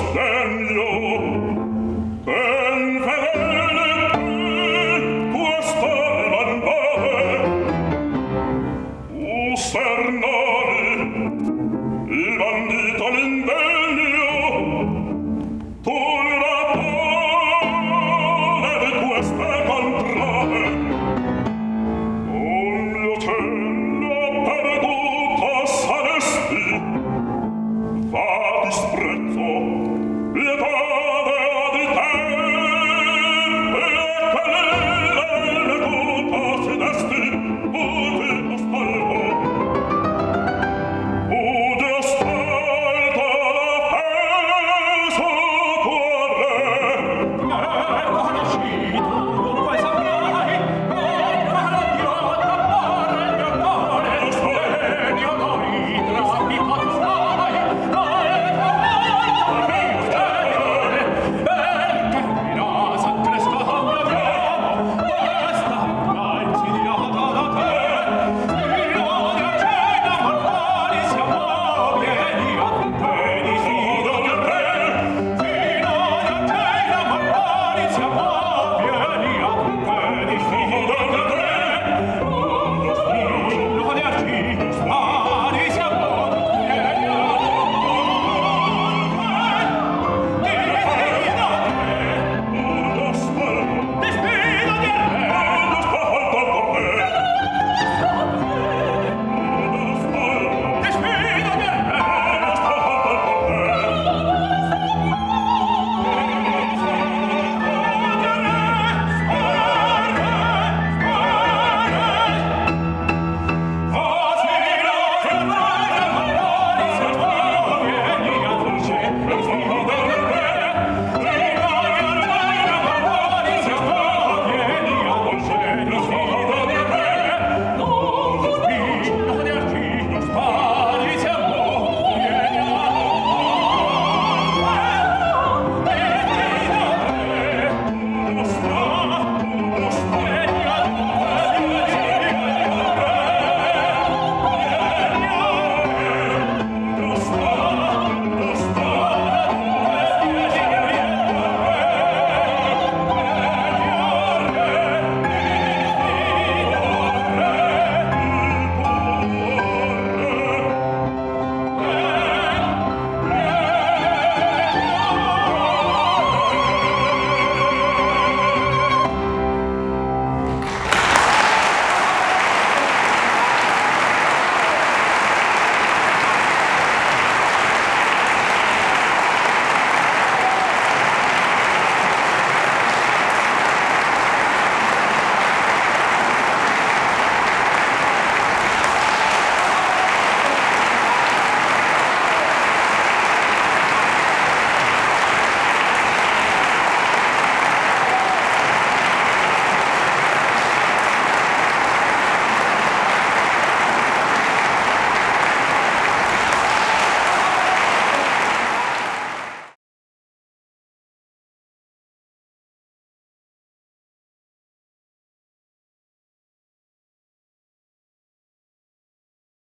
invece your